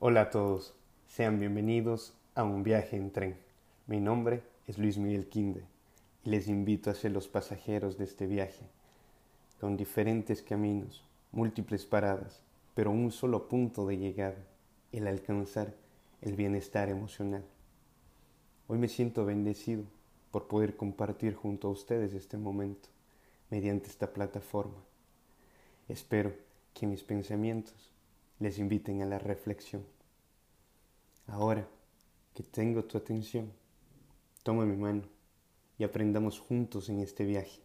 Hola a todos, sean bienvenidos a un viaje en tren. Mi nombre es Luis Miguel Quinde y les invito a ser los pasajeros de este viaje, con diferentes caminos, múltiples paradas, pero un solo punto de llegada, el alcanzar el bienestar emocional. Hoy me siento bendecido por poder compartir junto a ustedes este momento mediante esta plataforma. Espero que mis pensamientos les inviten a la reflexión. Ahora que tengo tu atención, toma mi mano y aprendamos juntos en este viaje.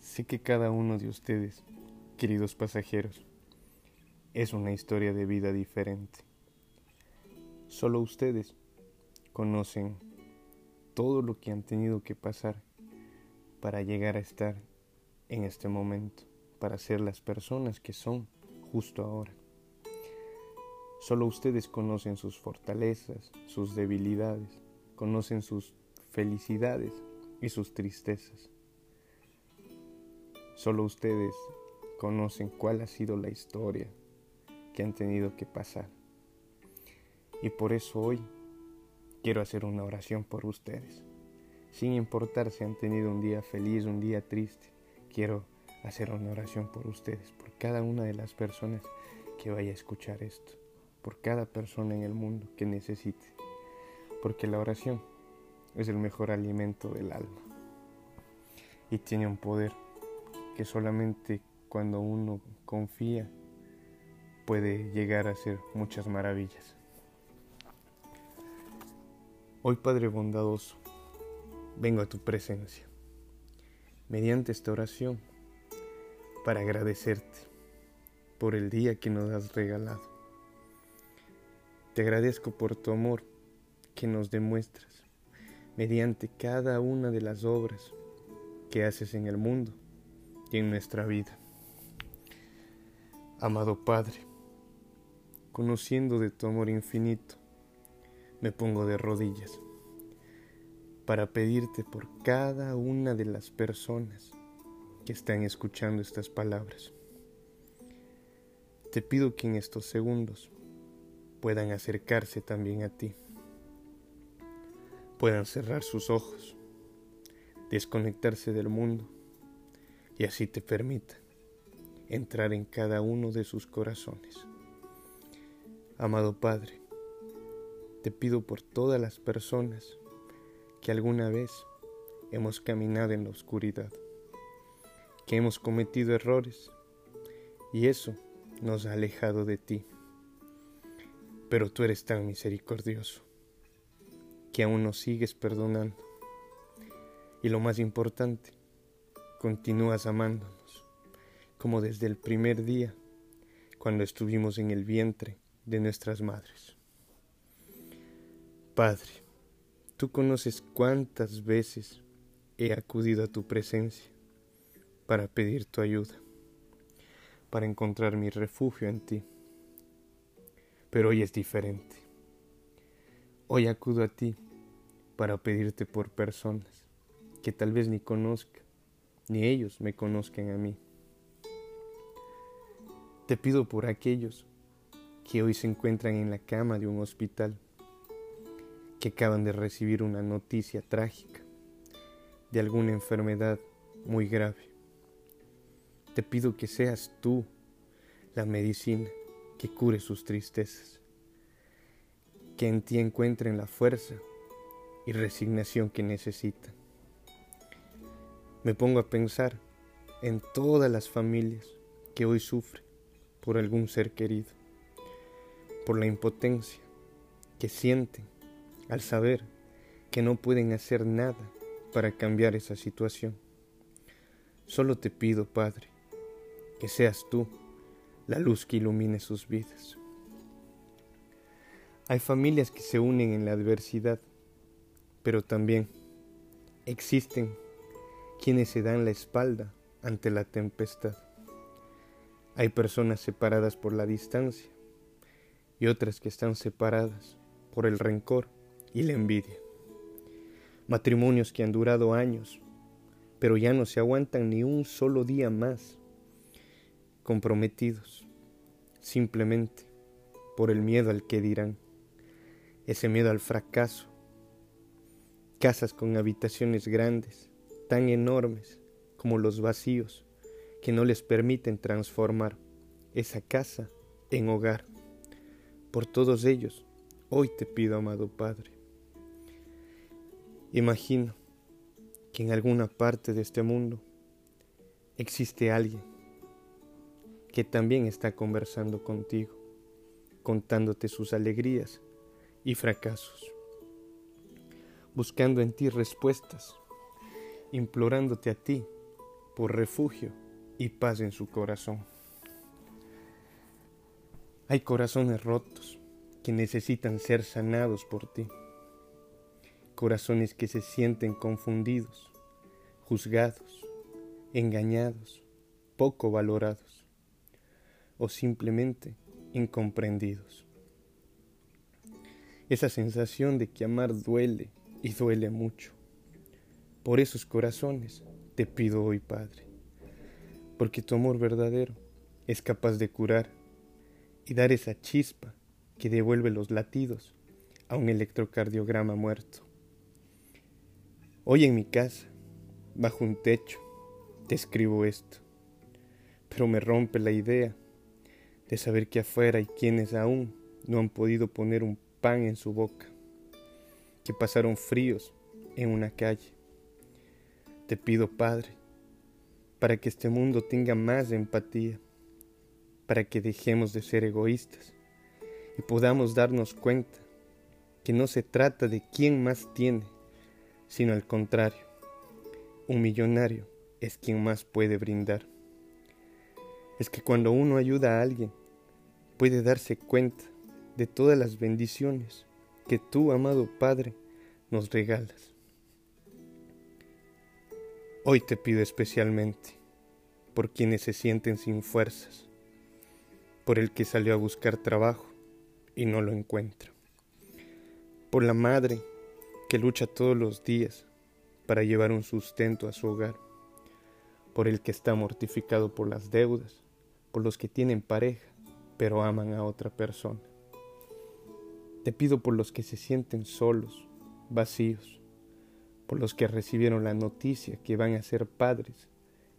Sé que cada uno de ustedes, queridos pasajeros, es una historia de vida diferente. Solo ustedes conocen todo lo que han tenido que pasar para llegar a estar en este momento, para ser las personas que son justo ahora. Solo ustedes conocen sus fortalezas, sus debilidades, conocen sus felicidades y sus tristezas. Solo ustedes conocen cuál ha sido la historia que han tenido que pasar. Y por eso hoy Quiero hacer una oración por ustedes. Sin importar si han tenido un día feliz, un día triste, quiero hacer una oración por ustedes, por cada una de las personas que vaya a escuchar esto, por cada persona en el mundo que necesite, porque la oración es el mejor alimento del alma y tiene un poder que solamente cuando uno confía puede llegar a hacer muchas maravillas. Hoy Padre bondadoso, vengo a tu presencia, mediante esta oración, para agradecerte por el día que nos has regalado. Te agradezco por tu amor que nos demuestras mediante cada una de las obras que haces en el mundo y en nuestra vida. Amado Padre, conociendo de tu amor infinito, me pongo de rodillas para pedirte por cada una de las personas que están escuchando estas palabras. Te pido que en estos segundos puedan acercarse también a ti, puedan cerrar sus ojos, desconectarse del mundo y así te permita entrar en cada uno de sus corazones. Amado Padre, te pido por todas las personas que alguna vez hemos caminado en la oscuridad, que hemos cometido errores y eso nos ha alejado de ti. Pero tú eres tan misericordioso que aún nos sigues perdonando. Y lo más importante, continúas amándonos, como desde el primer día, cuando estuvimos en el vientre de nuestras madres. Padre, tú conoces cuántas veces he acudido a tu presencia para pedir tu ayuda, para encontrar mi refugio en ti. Pero hoy es diferente. Hoy acudo a ti para pedirte por personas que tal vez ni conozca, ni ellos me conozcan a mí. Te pido por aquellos que hoy se encuentran en la cama de un hospital que acaban de recibir una noticia trágica de alguna enfermedad muy grave. Te pido que seas tú la medicina que cure sus tristezas, que en ti encuentren la fuerza y resignación que necesitan. Me pongo a pensar en todas las familias que hoy sufren por algún ser querido, por la impotencia que sienten al saber que no pueden hacer nada para cambiar esa situación. Solo te pido, Padre, que seas tú la luz que ilumine sus vidas. Hay familias que se unen en la adversidad, pero también existen quienes se dan la espalda ante la tempestad. Hay personas separadas por la distancia y otras que están separadas por el rencor y la envidia. matrimonios que han durado años, pero ya no se aguantan ni un solo día más, comprometidos, simplemente por el miedo al que dirán, ese miedo al fracaso, casas con habitaciones grandes, tan enormes como los vacíos, que no les permiten transformar esa casa en hogar. Por todos ellos, hoy te pido, amado Padre. Imagino que en alguna parte de este mundo existe alguien que también está conversando contigo, contándote sus alegrías y fracasos, buscando en ti respuestas, implorándote a ti por refugio y paz en su corazón. Hay corazones rotos que necesitan ser sanados por ti. Corazones que se sienten confundidos, juzgados, engañados, poco valorados o simplemente incomprendidos. Esa sensación de que amar duele y duele mucho. Por esos corazones te pido hoy, Padre, porque tu amor verdadero es capaz de curar y dar esa chispa que devuelve los latidos a un electrocardiograma muerto. Hoy en mi casa, bajo un techo, te escribo esto, pero me rompe la idea de saber que afuera hay quienes aún no han podido poner un pan en su boca, que pasaron fríos en una calle. Te pido, Padre, para que este mundo tenga más empatía, para que dejemos de ser egoístas y podamos darnos cuenta que no se trata de quién más tiene, sino al contrario, un millonario es quien más puede brindar. Es que cuando uno ayuda a alguien, puede darse cuenta de todas las bendiciones que tú, amado Padre, nos regalas. Hoy te pido especialmente por quienes se sienten sin fuerzas, por el que salió a buscar trabajo y no lo encuentra, por la madre que lucha todos los días para llevar un sustento a su hogar, por el que está mortificado por las deudas, por los que tienen pareja pero aman a otra persona. Te pido por los que se sienten solos, vacíos, por los que recibieron la noticia que van a ser padres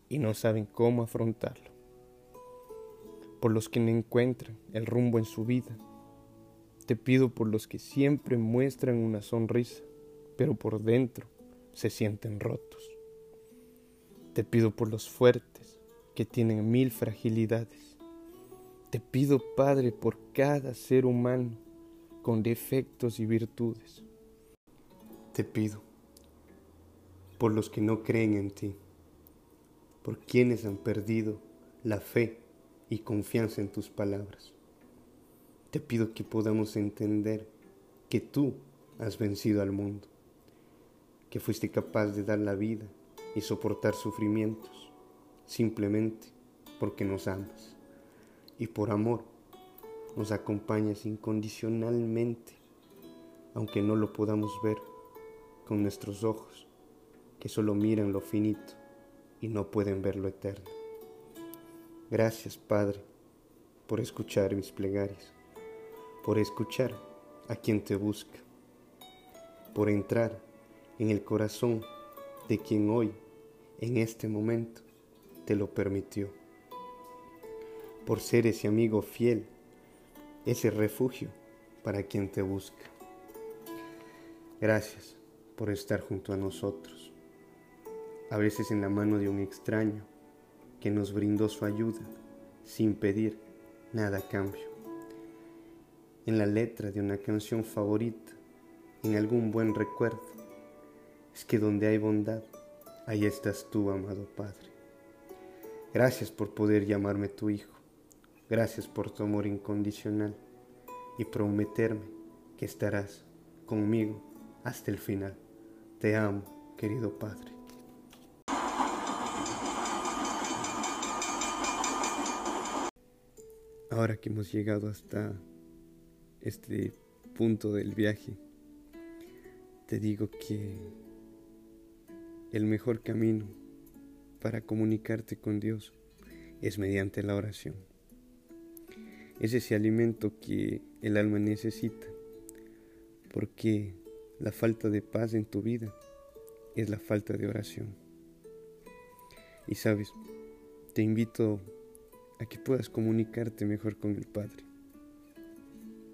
y no saben cómo afrontarlo, por los que no encuentran el rumbo en su vida. Te pido por los que siempre muestran una sonrisa, pero por dentro se sienten rotos. Te pido por los fuertes que tienen mil fragilidades. Te pido, Padre, por cada ser humano con defectos y virtudes. Te pido por los que no creen en ti, por quienes han perdido la fe y confianza en tus palabras. Te pido que podamos entender que tú has vencido al mundo, que fuiste capaz de dar la vida y soportar sufrimientos simplemente porque nos amas y por amor nos acompañas incondicionalmente, aunque no lo podamos ver con nuestros ojos que solo miran lo finito y no pueden ver lo eterno. Gracias, Padre, por escuchar mis plegarias, por escuchar a quien te busca, por entrar en el corazón de quien hoy, en este momento, te lo permitió, por ser ese amigo fiel, ese refugio para quien te busca. Gracias por estar junto a nosotros a veces en la mano de un extraño que nos brindó su ayuda sin pedir nada a cambio. En la letra de una canción favorita, en algún buen recuerdo, es que donde hay bondad, ahí estás tú, amado Padre. Gracias por poder llamarme tu hijo. Gracias por tu amor incondicional y prometerme que estarás conmigo hasta el final. Te amo, querido Padre. Ahora que hemos llegado hasta este punto del viaje, te digo que el mejor camino para comunicarte con Dios es mediante la oración. Es ese alimento que el alma necesita, porque la falta de paz en tu vida es la falta de oración. Y sabes, te invito a que puedas comunicarte mejor con el Padre.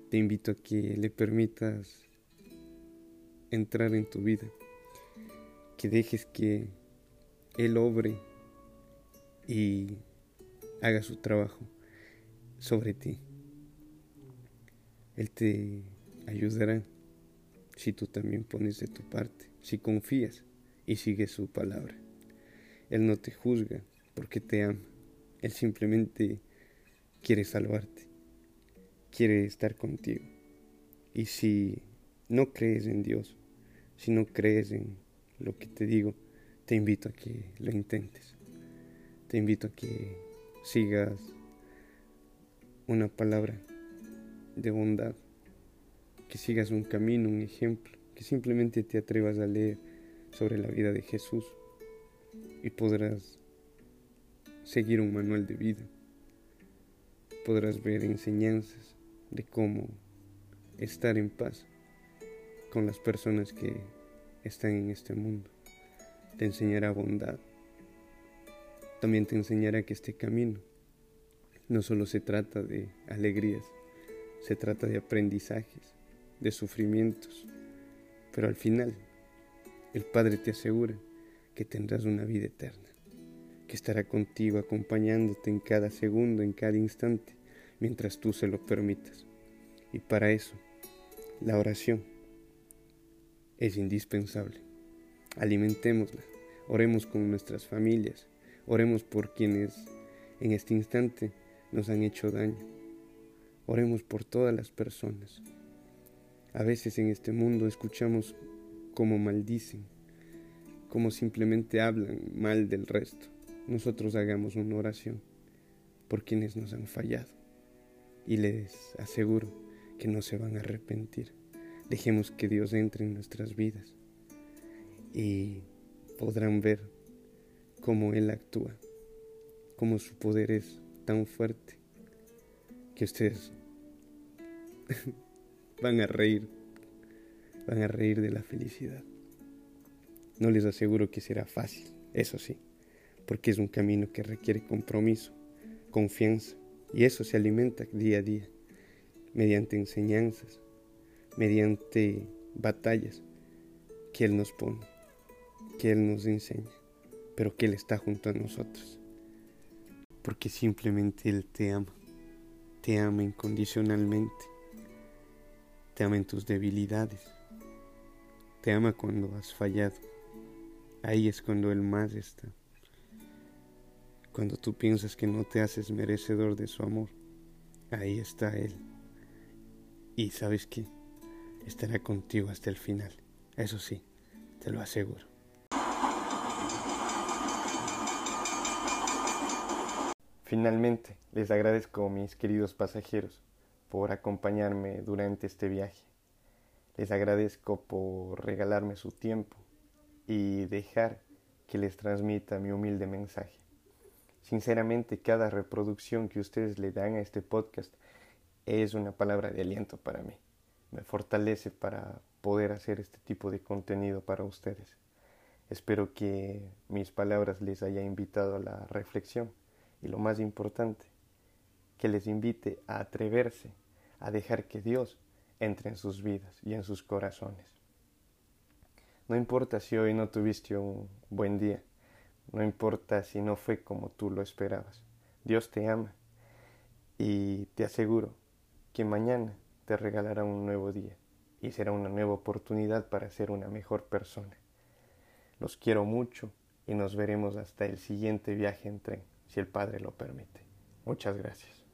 Te invito a que le permitas entrar en tu vida, que dejes que Él obre y haga su trabajo sobre ti. Él te ayudará si tú también pones de tu parte, si confías y sigues su palabra. Él no te juzga porque te ama, Él simplemente quiere salvarte, quiere estar contigo. Y si no crees en Dios, si no crees en lo que te digo, te invito a que lo intentes. Te invito a que sigas una palabra de bondad, que sigas un camino, un ejemplo, que simplemente te atrevas a leer sobre la vida de Jesús y podrás seguir un manual de vida. Podrás ver enseñanzas de cómo estar en paz con las personas que están en este mundo. Te enseñará bondad. También te enseñará que este camino no solo se trata de alegrías, se trata de aprendizajes, de sufrimientos, pero al final el Padre te asegura que tendrás una vida eterna, que estará contigo acompañándote en cada segundo, en cada instante, mientras tú se lo permitas. Y para eso, la oración es indispensable. Alimentémosla, oremos con nuestras familias, oremos por quienes en este instante nos han hecho daño. Oremos por todas las personas. A veces en este mundo escuchamos cómo maldicen, como simplemente hablan mal del resto. Nosotros hagamos una oración por quienes nos han fallado y les aseguro que no se van a arrepentir. Dejemos que Dios entre en nuestras vidas y podrán ver cómo Él actúa, cómo su poder es tan fuerte que ustedes van a reír, van a reír de la felicidad. No les aseguro que será fácil, eso sí, porque es un camino que requiere compromiso, confianza, y eso se alimenta día a día, mediante enseñanzas, mediante batallas que Él nos pone, que Él nos enseña, pero que Él está junto a nosotros, porque simplemente Él te ama, te ama incondicionalmente, te ama en tus debilidades, te ama cuando has fallado Ahí es cuando Él más está. Cuando tú piensas que no te haces merecedor de su amor, ahí está Él. Y sabes qué, estará contigo hasta el final. Eso sí, te lo aseguro. Finalmente, les agradezco, mis queridos pasajeros, por acompañarme durante este viaje. Les agradezco por regalarme su tiempo y dejar que les transmita mi humilde mensaje. Sinceramente, cada reproducción que ustedes le dan a este podcast es una palabra de aliento para mí. Me fortalece para poder hacer este tipo de contenido para ustedes. Espero que mis palabras les haya invitado a la reflexión y lo más importante, que les invite a atreverse a dejar que Dios entre en sus vidas y en sus corazones. No importa si hoy no tuviste un buen día, no importa si no fue como tú lo esperabas. Dios te ama y te aseguro que mañana te regalará un nuevo día y será una nueva oportunidad para ser una mejor persona. Los quiero mucho y nos veremos hasta el siguiente viaje en tren, si el Padre lo permite. Muchas gracias.